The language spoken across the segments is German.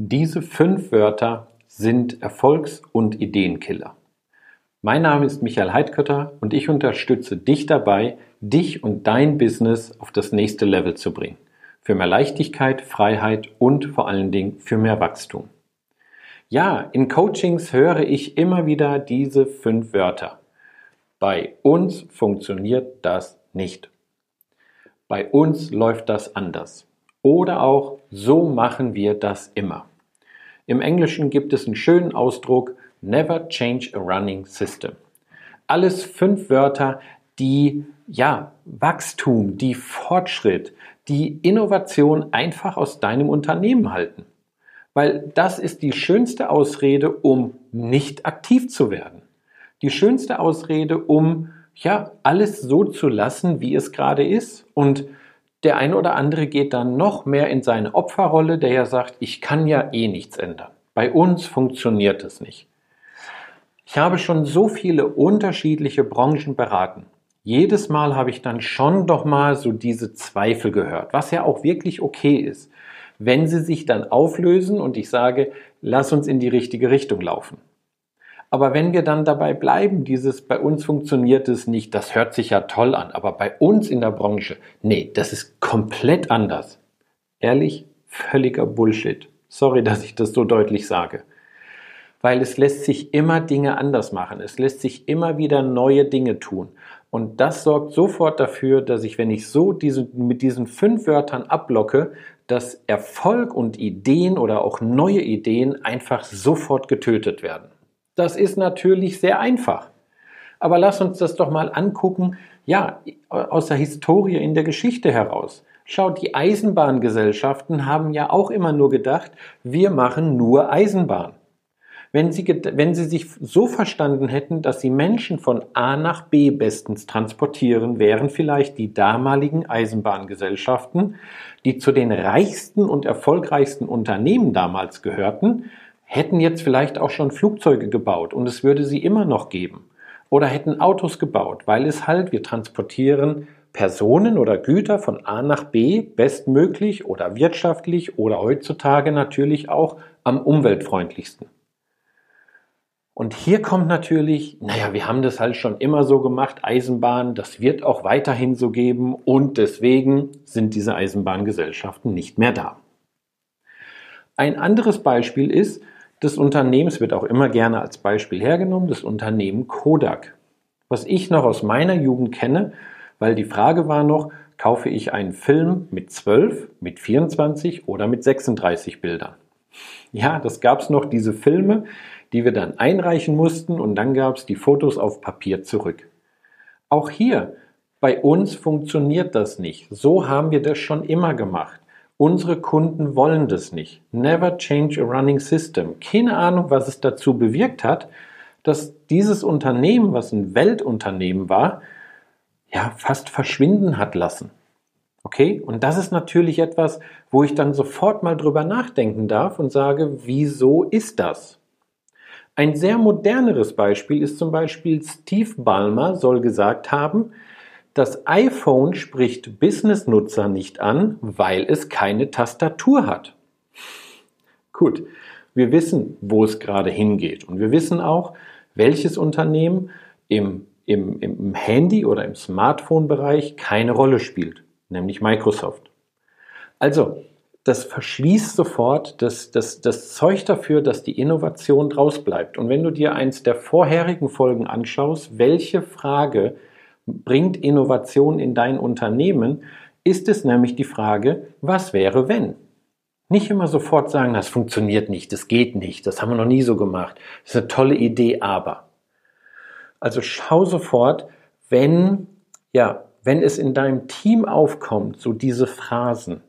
Diese fünf Wörter sind Erfolgs- und Ideenkiller. Mein Name ist Michael Heidkötter und ich unterstütze dich dabei, dich und dein Business auf das nächste Level zu bringen. Für mehr Leichtigkeit, Freiheit und vor allen Dingen für mehr Wachstum. Ja, in Coachings höre ich immer wieder diese fünf Wörter. Bei uns funktioniert das nicht. Bei uns läuft das anders. Oder auch, so machen wir das immer. Im Englischen gibt es einen schönen Ausdruck, never change a running system. Alles fünf Wörter, die ja, Wachstum, die Fortschritt, die Innovation einfach aus deinem Unternehmen halten. Weil das ist die schönste Ausrede, um nicht aktiv zu werden. Die schönste Ausrede, um ja, alles so zu lassen, wie es gerade ist und der eine oder andere geht dann noch mehr in seine Opferrolle, der ja sagt, ich kann ja eh nichts ändern. Bei uns funktioniert es nicht. Ich habe schon so viele unterschiedliche Branchen beraten. Jedes Mal habe ich dann schon doch mal so diese Zweifel gehört, was ja auch wirklich okay ist, wenn sie sich dann auflösen und ich sage, lass uns in die richtige Richtung laufen. Aber wenn wir dann dabei bleiben, dieses bei uns funktioniert es nicht, das hört sich ja toll an, aber bei uns in der Branche, nee, das ist komplett anders. Ehrlich, völliger Bullshit. Sorry, dass ich das so deutlich sage. Weil es lässt sich immer Dinge anders machen. Es lässt sich immer wieder neue Dinge tun. Und das sorgt sofort dafür, dass ich, wenn ich so diese, mit diesen fünf Wörtern ablocke, dass Erfolg und Ideen oder auch neue Ideen einfach sofort getötet werden. Das ist natürlich sehr einfach. Aber lass uns das doch mal angucken, ja, aus der Historie in der Geschichte heraus. Schaut, die Eisenbahngesellschaften haben ja auch immer nur gedacht, wir machen nur Eisenbahn. Wenn sie, wenn sie sich so verstanden hätten, dass sie Menschen von A nach B bestens transportieren, wären vielleicht die damaligen Eisenbahngesellschaften, die zu den reichsten und erfolgreichsten Unternehmen damals gehörten, hätten jetzt vielleicht auch schon Flugzeuge gebaut und es würde sie immer noch geben. Oder hätten Autos gebaut, weil es halt, wir transportieren Personen oder Güter von A nach B bestmöglich oder wirtschaftlich oder heutzutage natürlich auch am umweltfreundlichsten. Und hier kommt natürlich, naja, wir haben das halt schon immer so gemacht, Eisenbahn, das wird auch weiterhin so geben und deswegen sind diese Eisenbahngesellschaften nicht mehr da. Ein anderes Beispiel ist, des Unternehmens wird auch immer gerne als Beispiel hergenommen, das Unternehmen Kodak. Was ich noch aus meiner Jugend kenne, weil die Frage war noch, kaufe ich einen Film mit 12, mit 24 oder mit 36 Bildern? Ja, das gab es noch, diese Filme, die wir dann einreichen mussten und dann gab es die Fotos auf Papier zurück. Auch hier, bei uns funktioniert das nicht. So haben wir das schon immer gemacht. Unsere Kunden wollen das nicht. Never change a running system. Keine Ahnung, was es dazu bewirkt hat, dass dieses Unternehmen, was ein Weltunternehmen war, ja, fast verschwinden hat lassen. Okay? Und das ist natürlich etwas, wo ich dann sofort mal drüber nachdenken darf und sage, wieso ist das? Ein sehr moderneres Beispiel ist zum Beispiel Steve Ballmer soll gesagt haben, das iPhone spricht Business-Nutzer nicht an, weil es keine Tastatur hat. Gut, wir wissen, wo es gerade hingeht. Und wir wissen auch, welches Unternehmen im, im, im Handy- oder im Smartphone-Bereich keine Rolle spielt, nämlich Microsoft. Also, das verschließt sofort das, das, das Zeug dafür, dass die Innovation draus bleibt. Und wenn du dir eins der vorherigen Folgen anschaust, welche Frage bringt Innovation in dein Unternehmen, ist es nämlich die Frage, was wäre wenn? Nicht immer sofort sagen, das funktioniert nicht, das geht nicht, das haben wir noch nie so gemacht, das ist eine tolle Idee, aber. Also schau sofort, wenn, ja, wenn es in deinem Team aufkommt, so diese Phrasen,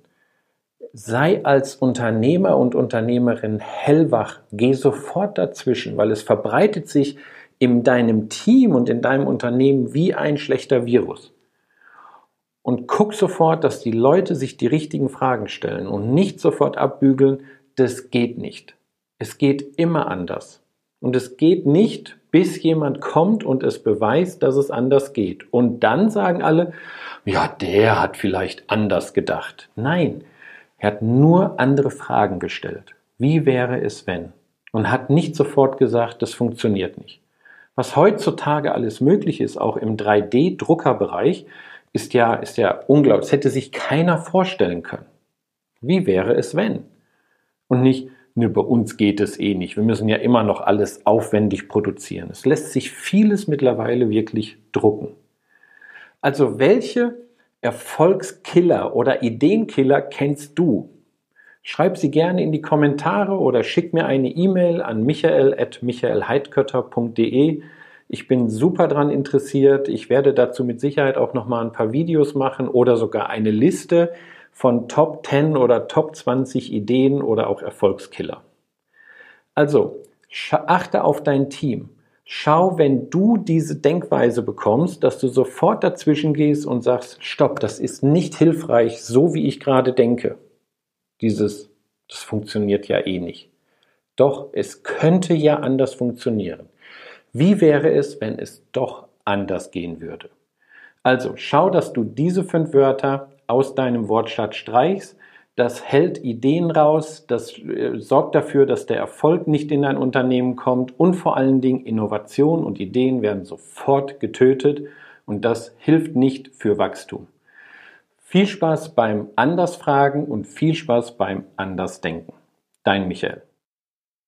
sei als Unternehmer und Unternehmerin hellwach, geh sofort dazwischen, weil es verbreitet sich in deinem Team und in deinem Unternehmen wie ein schlechter Virus. Und guck sofort, dass die Leute sich die richtigen Fragen stellen und nicht sofort abbügeln, das geht nicht. Es geht immer anders. Und es geht nicht, bis jemand kommt und es beweist, dass es anders geht. Und dann sagen alle, ja, der hat vielleicht anders gedacht. Nein, er hat nur andere Fragen gestellt. Wie wäre es, wenn? Und hat nicht sofort gesagt, das funktioniert nicht. Was heutzutage alles möglich ist, auch im 3D-Druckerbereich, ist ja, ist ja unglaublich. Das hätte sich keiner vorstellen können. Wie wäre es, wenn? Und nicht, ne, bei uns geht es eh nicht. Wir müssen ja immer noch alles aufwendig produzieren. Es lässt sich vieles mittlerweile wirklich drucken. Also welche Erfolgskiller oder Ideenkiller kennst du? Schreib sie gerne in die Kommentare oder schick mir eine E-Mail an michael.michaelheidkötter.de. Ich bin super daran interessiert. Ich werde dazu mit Sicherheit auch noch mal ein paar Videos machen oder sogar eine Liste von Top 10 oder Top 20 Ideen oder auch Erfolgskiller. Also, achte auf dein Team. Schau, wenn du diese Denkweise bekommst, dass du sofort dazwischen gehst und sagst, stopp, das ist nicht hilfreich, so wie ich gerade denke. Dieses, das funktioniert ja eh nicht. Doch, es könnte ja anders funktionieren. Wie wäre es, wenn es doch anders gehen würde? Also schau, dass du diese fünf Wörter aus deinem Wortschatz streichst. Das hält Ideen raus, das äh, sorgt dafür, dass der Erfolg nicht in dein Unternehmen kommt und vor allen Dingen Innovation und Ideen werden sofort getötet und das hilft nicht für Wachstum. Viel Spaß beim Andersfragen und viel Spaß beim Andersdenken. Dein Michael.